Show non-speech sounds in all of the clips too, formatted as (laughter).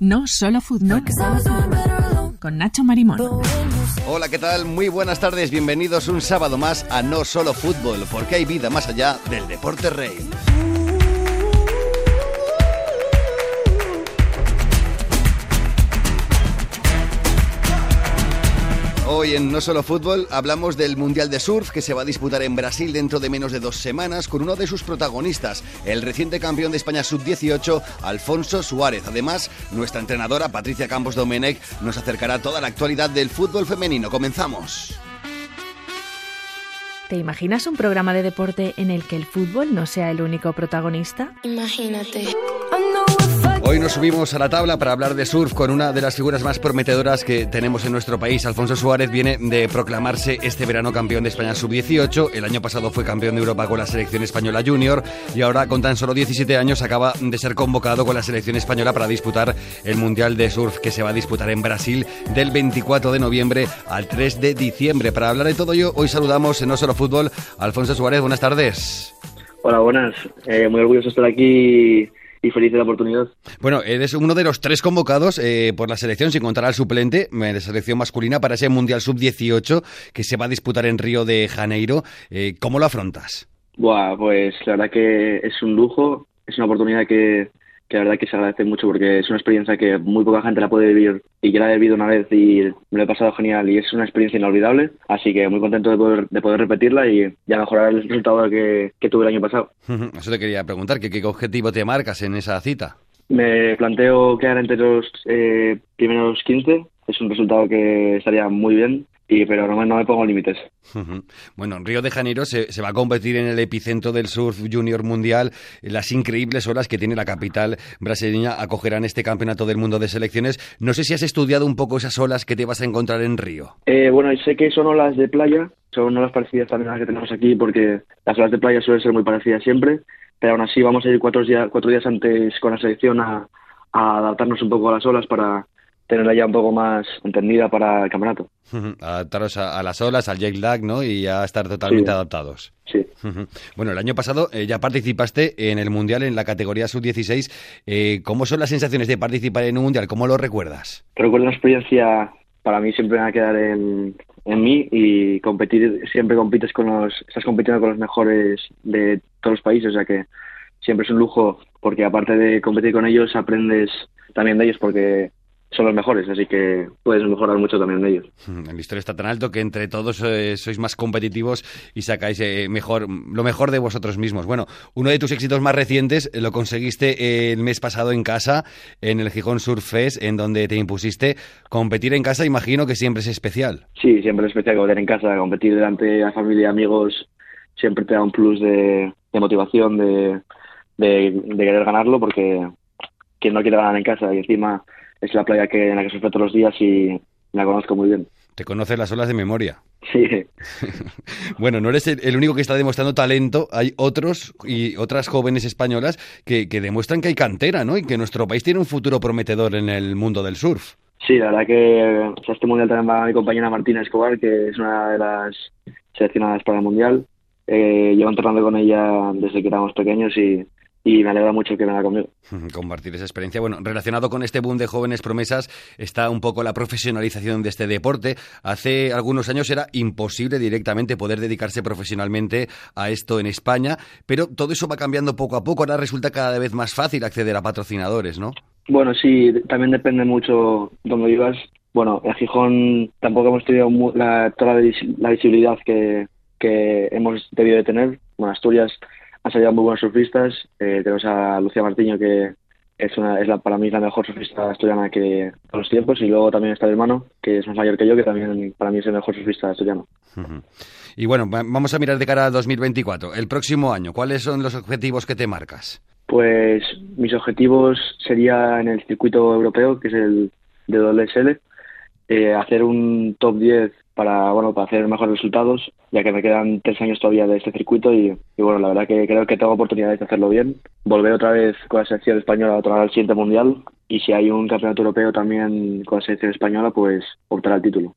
No solo fútbol. Con Nacho Marimón. Hola, ¿qué tal? Muy buenas tardes. Bienvenidos un sábado más a No solo fútbol, porque hay vida más allá del deporte rey. Hoy en No Solo Fútbol hablamos del Mundial de Surf que se va a disputar en Brasil dentro de menos de dos semanas con uno de sus protagonistas, el reciente campeón de España Sub-18, Alfonso Suárez. Además, nuestra entrenadora Patricia Campos Domenech nos acercará toda la actualidad del fútbol femenino. Comenzamos. ¿Te imaginas un programa de deporte en el que el fútbol no sea el único protagonista? Imagínate. Hoy nos subimos a la tabla para hablar de surf con una de las figuras más prometedoras que tenemos en nuestro país. Alfonso Suárez viene de proclamarse este verano campeón de España sub-18. El año pasado fue campeón de Europa con la selección española junior y ahora con tan solo 17 años acaba de ser convocado con la selección española para disputar el Mundial de Surf que se va a disputar en Brasil del 24 de noviembre al 3 de diciembre. Para hablar de todo ello, hoy saludamos en No Solo Fútbol Alfonso Suárez. Buenas tardes. Hola, buenas. Eh, muy orgulloso de estar aquí y feliz de la oportunidad. Bueno, eres uno de los tres convocados eh, por la selección, sin contar al suplente eh, de selección masculina para ese Mundial Sub-18 que se va a disputar en Río de Janeiro. Eh, ¿Cómo lo afrontas? Buah, pues la verdad que es un lujo, es una oportunidad que, que la verdad que se agradece mucho porque es una experiencia que muy poca gente la puede vivir y yo la he vivido una vez y me lo he pasado genial y es una experiencia inolvidable, así que muy contento de poder, de poder repetirla y ya mejorar el resultado que, que tuve el año pasado. (laughs) Eso te quería preguntar, ¿qué, ¿qué objetivo te marcas en esa cita? Me planteo quedar entre los eh, primeros 15, es un resultado que estaría muy bien y pero no me, no me pongo límites. Bueno, en Río de Janeiro se, se, va a competir en el epicentro del surf junior mundial. Las increíbles olas que tiene la capital brasileña acogerán este campeonato del mundo de selecciones. No sé si has estudiado un poco esas olas que te vas a encontrar en Río. Eh, bueno, sé que son olas de playa, son olas parecidas también a las que tenemos aquí porque las olas de playa suelen ser muy parecidas siempre, pero aún así vamos a ir cuatro días, cuatro días antes con la selección a, a adaptarnos un poco a las olas para tenerla ya un poco más entendida para el campeonato. Adaptaros a, a, las olas, al jet lag, ¿no? Y ya estar totalmente sí. adaptados. Sí. Bueno, el año pasado eh, ya participaste en el Mundial en la categoría sub-16. Eh, ¿Cómo son las sensaciones de participar en un Mundial? ¿Cómo lo recuerdas? Recuerdo una experiencia, para mí siempre me va a quedar en, en mí y competir, siempre compites con los, estás compitiendo con los mejores de todos los países, o sea que siempre es un lujo porque aparte de competir con ellos aprendes también de ellos porque son los mejores, así que puedes mejorar mucho también de ellos. El listón está tan alto que entre todos eh, sois más competitivos y sacáis eh, mejor lo mejor de vosotros mismos. Bueno, uno de tus éxitos más recientes eh, lo conseguiste el mes pasado en casa, en el Gijón Surf Fest, en donde te impusiste competir en casa, imagino que siempre es especial. Sí, siempre es especial competir en casa, competir delante de la familia y amigos siempre te da un plus de, de motivación, de, de, de querer ganarlo, porque quien no quiere ganar en casa y encima es la playa que en la que surfeo todos los días y la conozco muy bien. Te conoces las olas de memoria. Sí. (laughs) bueno, no eres el, único que está demostrando talento. Hay otros y otras jóvenes españolas que, que, demuestran que hay cantera, ¿no? Y que nuestro país tiene un futuro prometedor en el mundo del surf. Sí, la verdad que o sea, este mundial también va mi compañera Martina Escobar, que es una de las seleccionadas para el mundial. Eh, llevo entrenando con ella desde que éramos pequeños y y me alegra mucho que venga conmigo. (laughs) Compartir esa experiencia. Bueno, relacionado con este boom de jóvenes promesas está un poco la profesionalización de este deporte. Hace algunos años era imposible directamente poder dedicarse profesionalmente a esto en España, pero todo eso va cambiando poco a poco. Ahora resulta cada vez más fácil acceder a patrocinadores, ¿no? Bueno, sí, también depende mucho dónde vivas. Bueno, en Gijón tampoco hemos tenido la, toda la visibilidad que, que hemos debido de tener. Bueno, Asturias han salido muy buenos surfistas. Eh, tenemos a Lucía Martiño, que es, una, es la, para mí la mejor surfista asturiana que de los tiempos. Y luego también está mi hermano, que es más mayor que yo, que también para mí es el mejor surfista asturiano. Uh -huh. Y bueno, vamos a mirar de cara a 2024. El próximo año, ¿cuáles son los objetivos que te marcas? Pues mis objetivos sería en el circuito europeo, que es el de WSL, eh, hacer un top 10 para bueno para hacer mejores resultados, ya que me quedan tres años todavía de este circuito y, bueno, la verdad que creo que tengo oportunidades de hacerlo bien. Volver otra vez con la selección española a otra al siguiente mundial y si hay un campeonato europeo también con la selección española, pues optar al título.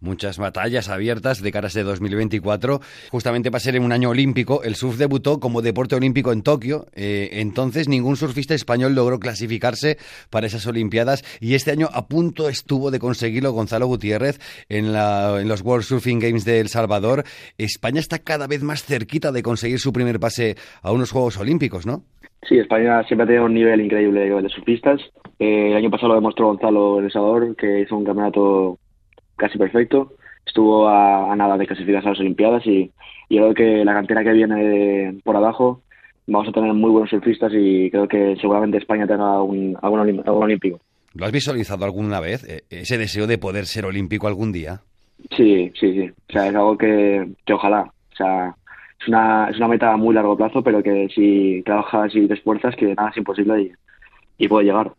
Muchas batallas abiertas de caras de 2024. Justamente va a ser en un año olímpico. El surf debutó como deporte olímpico en Tokio. Eh, entonces ningún surfista español logró clasificarse para esas Olimpiadas y este año a punto estuvo de conseguirlo Gonzalo Gutiérrez en, la, en los World Surfing Games de El Salvador. España está cada vez más cerquita de conseguir su primer pase a unos Juegos Olímpicos, ¿no? Sí, España siempre ha tenido un nivel increíble de surfistas. Eh, el año pasado lo demostró Gonzalo El Salvador, que hizo un campeonato casi perfecto. Estuvo a, nada de clasificarse a las Olimpiadas y, y, creo que la cantera que viene por abajo vamos a tener muy buenos surfistas y creo que seguramente España tenga un, algún, algún olímpico. ¿Lo has visualizado alguna vez, eh, ese deseo de poder ser olímpico algún día? Sí, sí, sí. O sea, es algo que, que ojalá. O sea, es una, es una meta a muy largo plazo, pero que si trabajas y te esfuerzas, que nada es imposible y, y puede llegar.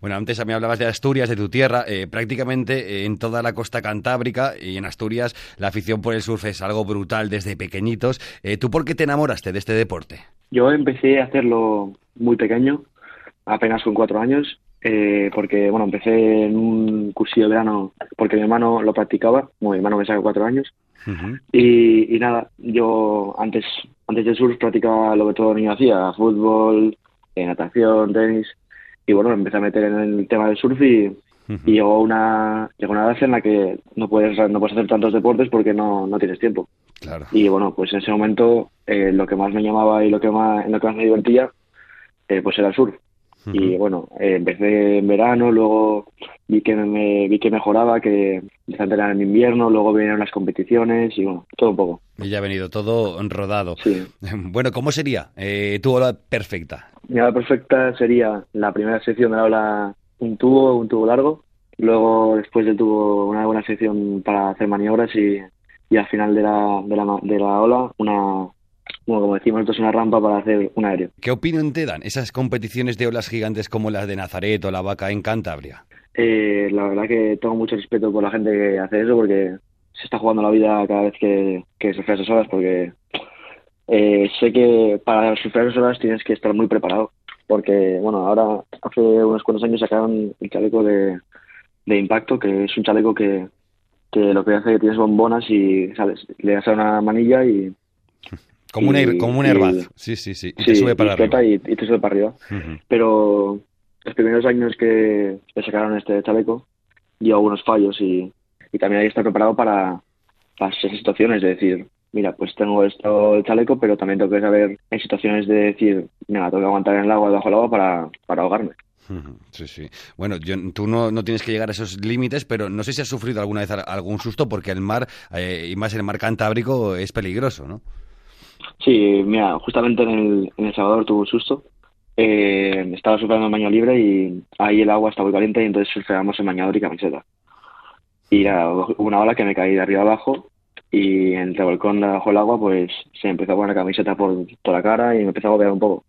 Bueno, antes a mí hablabas de Asturias, de tu tierra. Eh, prácticamente eh, en toda la costa cantábrica y en Asturias la afición por el surf es algo brutal desde pequeñitos. Eh, ¿Tú por qué te enamoraste de este deporte? Yo empecé a hacerlo muy pequeño, apenas con cuatro años, porque bueno, empecé en un cursillo de verano porque mi hermano lo practicaba, bueno, mi hermano me saca cuatro años, y, y, nada, yo antes, antes del surf practicaba lo que todo niño hacía, fútbol, natación, tenis, y bueno, empecé a meter en el tema del surf y, llegó una llegó una edad en la que no puedes no puedes hacer tantos deportes porque no, no tienes tiempo. Claro. Y bueno, pues en ese momento eh, lo que más me llamaba y lo que más en lo que más me divertía eh, pues era el surf. Y bueno, eh, empecé en verano, luego vi que me vi que mejoraba, que empecé a entrenar en invierno, luego vinieron las competiciones y bueno, todo un poco. Y ya ha venido todo rodado. Sí. (laughs) Bueno, ¿cómo sería eh, tu ola perfecta? Mi ola perfecta sería la primera sección de la ola un tubo, un tubo largo, luego después del tubo una buena sección para hacer maniobras y, y al final de la, de la, de la ola una bueno, como decimos, esto es una rampa para hacer un aéreo. ¿Qué opinión te dan esas competiciones de olas gigantes como las de Nazaret o la Vaca en Cantabria? Eh, la verdad que tengo mucho respeto por la gente que hace eso porque se está jugando la vida cada vez que, que surfea esas olas porque eh, sé que para surfear esas olas tienes que estar muy preparado porque, bueno, ahora hace unos cuantos años sacaron el chaleco de, de impacto que es un chaleco que, que lo que hace es que tienes bombonas y sales, le das a una manilla y (laughs) como, un, como un airbag, sí, sí, sí. Y te sube para arriba. Y, te sube para arriba. Pero los primeros años que, sacaron este chaleco dio algunos fallos y, y también hay que estar preparado para, para esas situaciones, de decir, mira, pues tengo esto el chaleco, pero también tengo que saber en situaciones de decir, mira, tengo que aguantar en el agua, debajo del agua para, para ahogarme. Sí, sí. Bueno, yo, tú no, no, tienes que llegar a esos límites, pero no sé si has sufrido alguna vez algún susto porque el mar, eh, y más el mar Cantábrico, es peligroso, ¿no? Sí, mira, justamente en El, en el Salvador tuve un susto. Eh, estaba surfeando en baño libre y ahí el agua estaba muy caliente y entonces surfeamos en bañador y camiseta. Y era una ola que me caí de arriba abajo y entre el balcón bajo el agua pues se empezó a poner la camiseta por toda la cara y me empezó a agobiar un poco.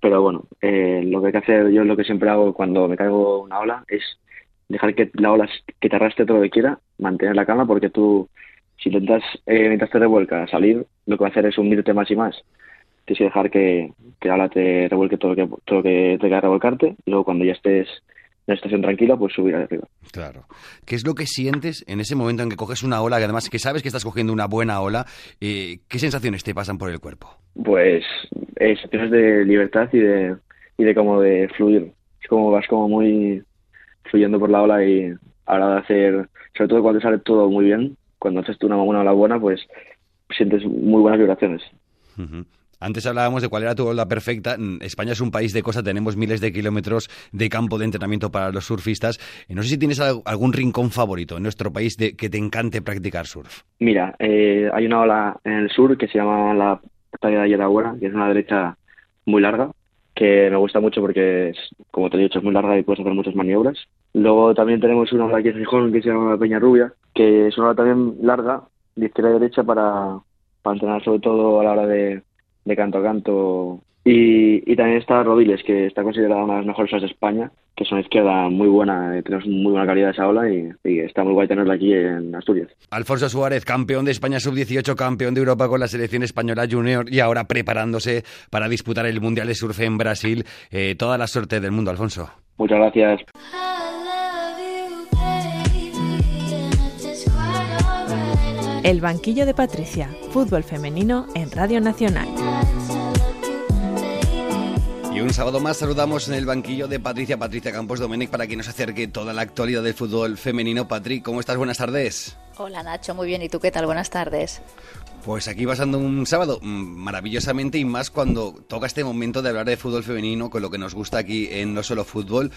Pero bueno, eh, lo que hay que hacer, yo lo que siempre hago cuando me caigo una ola es dejar que la ola que te arrastre todo lo que quiera, mantener la calma porque tú si intentas, eh, mientras te revuelca salir, lo que va a hacer es hundirte más y más. Tienes que dejar que, que ahora te revuelque todo lo que, todo lo que te queda revolcarte y luego cuando ya estés en una estación tranquila, pues subir arriba. Claro. ¿Qué es lo que sientes en ese momento en que coges una ola, que además que sabes que estás cogiendo una buena ola? Eh, ¿Qué sensaciones te pasan por el cuerpo? Pues eh, sensaciones de libertad y de, y de como de fluir. Es como vas como muy fluyendo por la ola y a la hora de hacer, sobre todo cuando sale todo muy bien, cuando haces tú una, una ola buena, pues sientes muy buenas vibraciones. Antes hablábamos de cuál era tu ola perfecta. España es un país de costa, tenemos miles de kilómetros de campo de entrenamiento para los surfistas. Eh, no sé si tienes algún rincón favorito en nuestro país de que te encante practicar surf. Mira, eh, hay una ola en el sur que se llama la playa de Yerahuera, que es una derecha muy larga, que me gusta mucho porque, es, como te he dicho, es muy larga y puedes hacer muchas maniobras. Luego también tenemos una ola aquí en Gijón que se llama Peña Rubia, que es una ola también larga, de izquierda a derecha, para, para entrenar sobre todo a la hora de canto a canto Y, también está Rodiles, que está considerada una de las mejores olas de España, que es una izquierda muy buena, tenemos muy buena calidad de esa ola y, está muy guay tenerla aquí en Asturias. Alfonso Suárez, campeón de España sub-18, campeón de Europa con la selección española junior y ahora preparándose para disputar el Mundial de Surf en Brasil. Eh, toda la suerte del mundo, Alfonso. Muchas gracias. El banquillo de Patricia, fútbol femenino en Radio Nacional. Y un sábado más saludamos en el banquillo de Patricia, Patricia Campos Domenic, para que nos acerque toda la actualidad del fútbol femenino. Patrick, ¿cómo estás? Buenas tardes. Hola Nacho, muy bien. ¿Y tú qué tal? Buenas tardes. Pues aquí pasando un sábado mm, maravillosamente y más cuando toca este momento de hablar de fútbol femenino, con lo que nos gusta aquí en No Solo Fútbol.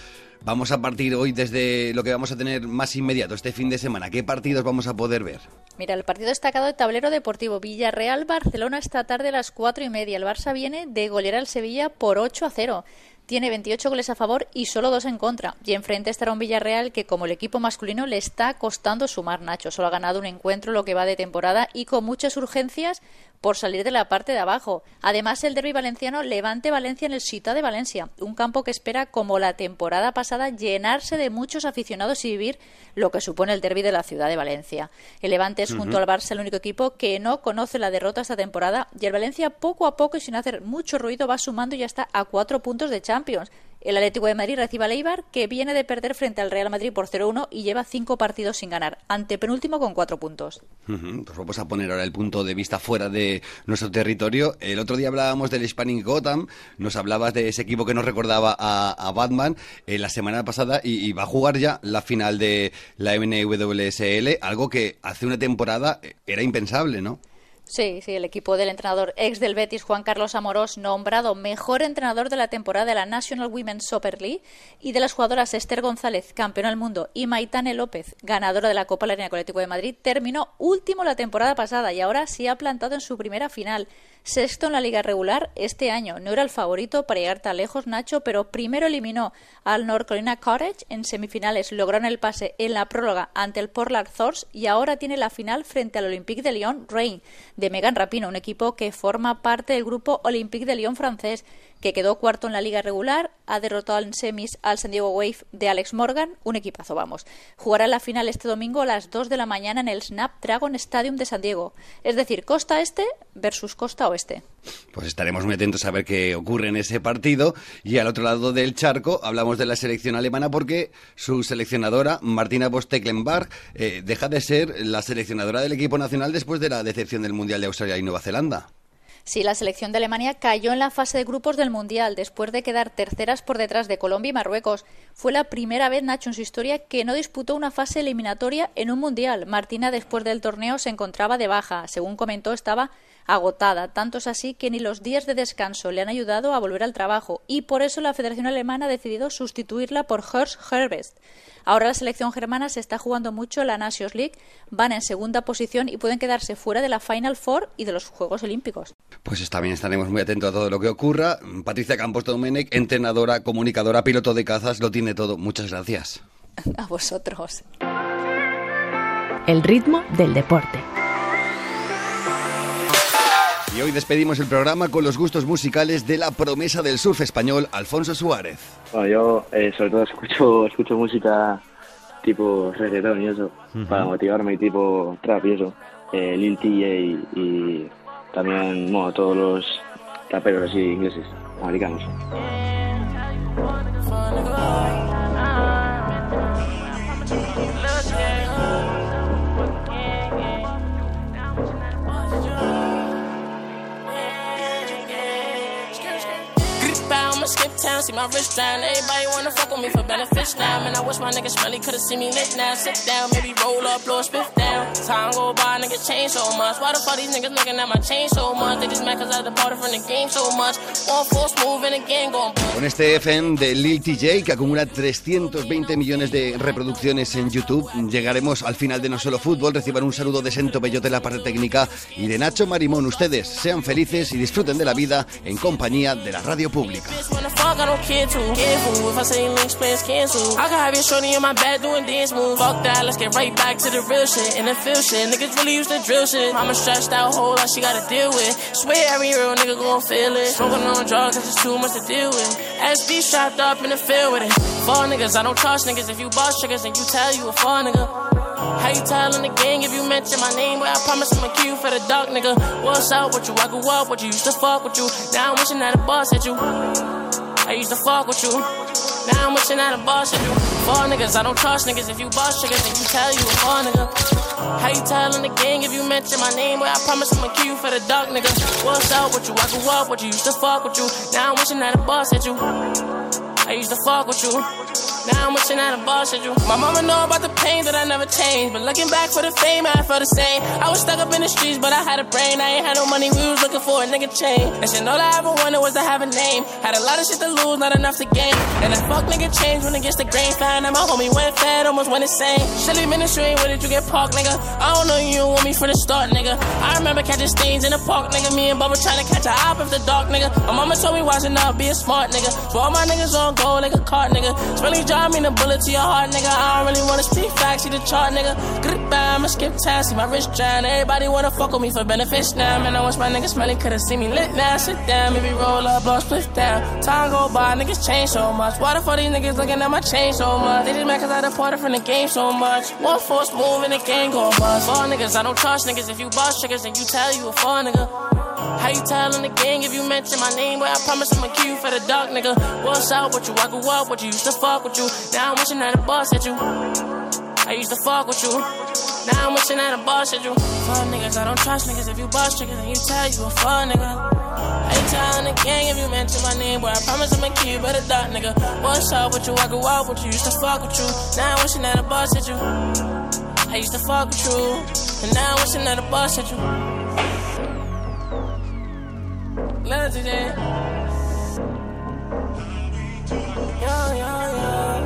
Vamos a partir hoy desde lo que vamos a tener más inmediato este fin de semana. ¿Qué partidos vamos a poder ver? Mira, el partido destacado de tablero deportivo Villarreal-Barcelona esta tarde a las cuatro y media. El Barça viene de golear al Sevilla por 8 a 0 tiene 28 goles a favor y solo dos en contra. Y enfrente estará un Villarreal que, como el equipo masculino, le está costando sumar Nacho. Solo ha ganado un encuentro lo que va de temporada y con muchas urgencias por salir de la parte de abajo. Además, el derby valenciano Levante Valencia en el Cita de Valencia, un campo que espera, como la temporada pasada, llenarse de muchos aficionados y vivir lo que supone el derby de la ciudad de Valencia. El Levante es, junto al Barça, el único equipo que no conoce la derrota esta temporada y el Valencia, poco a poco y sin hacer mucho ruido, va sumando y ya está a cuatro puntos de Champions. El Atlético de Madrid recibe a Leibar, que viene de perder frente al Real Madrid por 0-1 y lleva cinco partidos sin ganar, ante penúltimo con cuatro puntos. pues vamos a poner ahora el punto de vista fuera de nuestro territorio. El otro día hablábamos del Hispanic Gotham, nos hablabas de ese equipo que nos recordaba a, Batman eh, la semana pasada y, va a jugar ya la final de la NWSL, algo que hace una temporada eh, era impensable, ¿no? Sí, sí, el equipo del entrenador ex del Betis, Juan Carlos Amorós, nombrado mejor entrenador de la temporada de la National Women's Super League, y de las jugadoras Esther González, campeona del mundo, y Maitane López, ganadora de la Copa Línea Colectivo de Madrid, terminó último la temporada pasada y ahora sí ha plantado en su primera final. Sexto en la liga regular este año. No era el favorito para llegar tan lejos, Nacho, pero primero eliminó al North Carolina Cottage en semifinales. Lograron el pase en la próloga ante el Portland Thors y ahora tiene la final frente al Olympique de Lyon Reign de Megan Rapino, un equipo que forma parte del grupo Olympique de Lyon francés que quedó cuarto en la liga regular, ha derrotado en semis al San Diego Wave de Alex Morgan, un equipazo, vamos. Jugará la final este domingo a las 2 de la mañana en el Snapdragon Stadium de San Diego, es decir, costa este versus costa oeste. Pues estaremos muy atentos a ver qué ocurre en ese partido. Y al otro lado del charco hablamos de la selección alemana porque su seleccionadora, Martina Bosteklenbach, eh, deja de ser la seleccionadora del equipo nacional después de la decepción del Mundial de Australia y Nueva Zelanda. Sí, la selección de Alemania cayó en la fase de grupos del Mundial después de quedar terceras por detrás de Colombia y Marruecos. Fue la primera vez, Nacho, en su historia que no disputó una fase eliminatoria en un Mundial. Martina, después del torneo, se encontraba de baja. Según comentó, estaba agotada. Tanto es así que ni los días de descanso le han ayudado a volver al trabajo y por eso la Federación Alemana ha decidido sustituirla por Horst Herbst. Ahora la selección germana se está jugando mucho la Nations League, van en segunda posición y pueden quedarse fuera de la Final Four y de los Juegos Olímpicos. Pues también estaremos muy atentos a todo lo que ocurra. Patricia Campos Domenech, entrenadora, comunicadora, piloto de cazas, lo tiene todo. Muchas gracias. (laughs) A vosotros. El ritmo del deporte. Y hoy despedimos el programa con los gustos musicales de la promesa del surf español, Alfonso Suárez. Bueno, yo eh, sobre todo escucho, escucho música tipo reggaetón y eso, para motivarme y tipo trap y eso. Eh, Lil TJ y, también bueno, todos los raperos así ingleses, americanos. See my wrist drown. Everybody wanna fuck with me for benefits now. Man, I wish my niggas really could've seen me lit now. Sit down, maybe roll up, blow a spiff down. Time go by, niggas change so much. Why the fuck these niggas looking at my chain so much? They just mad cause I departed from the game so much. One force moving again, going Con este FM de Lil TJ que acumula 320 millones de reproducciones en YouTube, llegaremos al final de No Solo Fútbol. Reciban un saludo de Sento Bellote de la parte técnica y de Nacho Marimón. Ustedes sean felices y disfruten de la vida en compañía de la radio pública. I can have your shorty in my bed doing dance moves. Fuck that, let's get right back to the real shit. And the feel shit. Niggas really used to drill shit. Mama stressed out, whole lot she gotta deal with. Swear every real nigga gon' feel it. Smoking on drugs, cause it's too much to deal with. SB strapped up in the field with it. Fall niggas, I don't trust niggas. If you boss triggers, then you tell you a fall nigga. How you tellin' the gang if you mention my name? Well, I promise I'ma kill you for the dark nigga. What's up with you? I grew up with you, used to fuck with you. Now I'm wishing that a boss hit you. I used to fuck with you. Now I'm wishing that a boss hit you. Fall niggas, I don't trust niggas. If you boss triggers, then you tell you a fall nigga. How you tellin' the gang if you mention my name? Well, I promise I'ma kill you for the dark nigga. What's up with you? I grew up with you, used to fuck with you. Now I'm wishing that a boss hit you. I used to fuck with you. Now I'm wishing that a boss at you. My mama know about the pain that I never changed. But looking back for the fame, I felt the same. I was stuck up in the streets, but I had a brain. I ain't had no money, we was looking for a nigga chain. And shit, all I ever wanted was to have a name. Had a lot of shit to lose, not enough to gain. And that fuck nigga changed when it gets the grain. Found out my homie went fat, almost went insane. Shelly ministry, where did you get parked, nigga? I don't know you want me from the start, nigga. I remember catching stains in the park, nigga. Me and Bubba trying to catch a op the dark, nigga. My mama told me watching out, be a smart nigga. For all my niggas on go like a cart, nigga. Spelling job mean a bullet to your heart, nigga. I don't really wanna speak facts, see the chart, nigga. Goodbye, I'ma skip time, see my wrist drown. Everybody wanna fuck with me for benefits now. Man, I wish my niggas smelling could've seen me lit now. Sit down, maybe roll up, blow split down. Time go by, niggas change so much. Why the fuck these niggas looking at my chain so much? They just mad cause I departed from the game so much. One force move and the game go bust. Fall niggas, I don't trust niggas. If you boss triggers, then you tell you a fall nigga. How you tellin' the gang if you mention my name? Well, I promise I'ma kill you for the dark nigga. What's up with you? I grew up with you, used to fuck with you. Now I'm wishing that a boss at you. I used to fuck with you. Now I'm wishing that a boss at you. Fuck niggas, I don't trust niggas. If you boss triggers, then you tell you a fuck nigga. How you tellin' the gang if you mention my name? Well, I promise I'ma kill you for the dark nigga. What's up with you? I grew up with you, used to fuck with you. Now I'm wishing that a boss at you. I used to fuck with you. And now I'm wishing that a boss at you. Love to that. Yeah, yeah, yeah.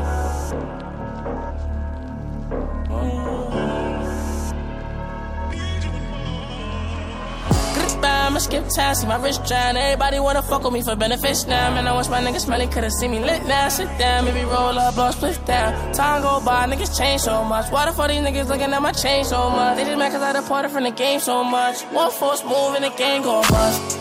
Goodbye, I'ma skip time, see my wrist drown. Everybody wanna fuck with me for benefits now. Man, I wish my niggas smelling could've seen me lit now. Sit down, maybe roll up, blow split down. Time go by, niggas change so much. Why the fuck these niggas looking at my chain so much? They just mad cause I departed from the game so much. One force move and the game go bust.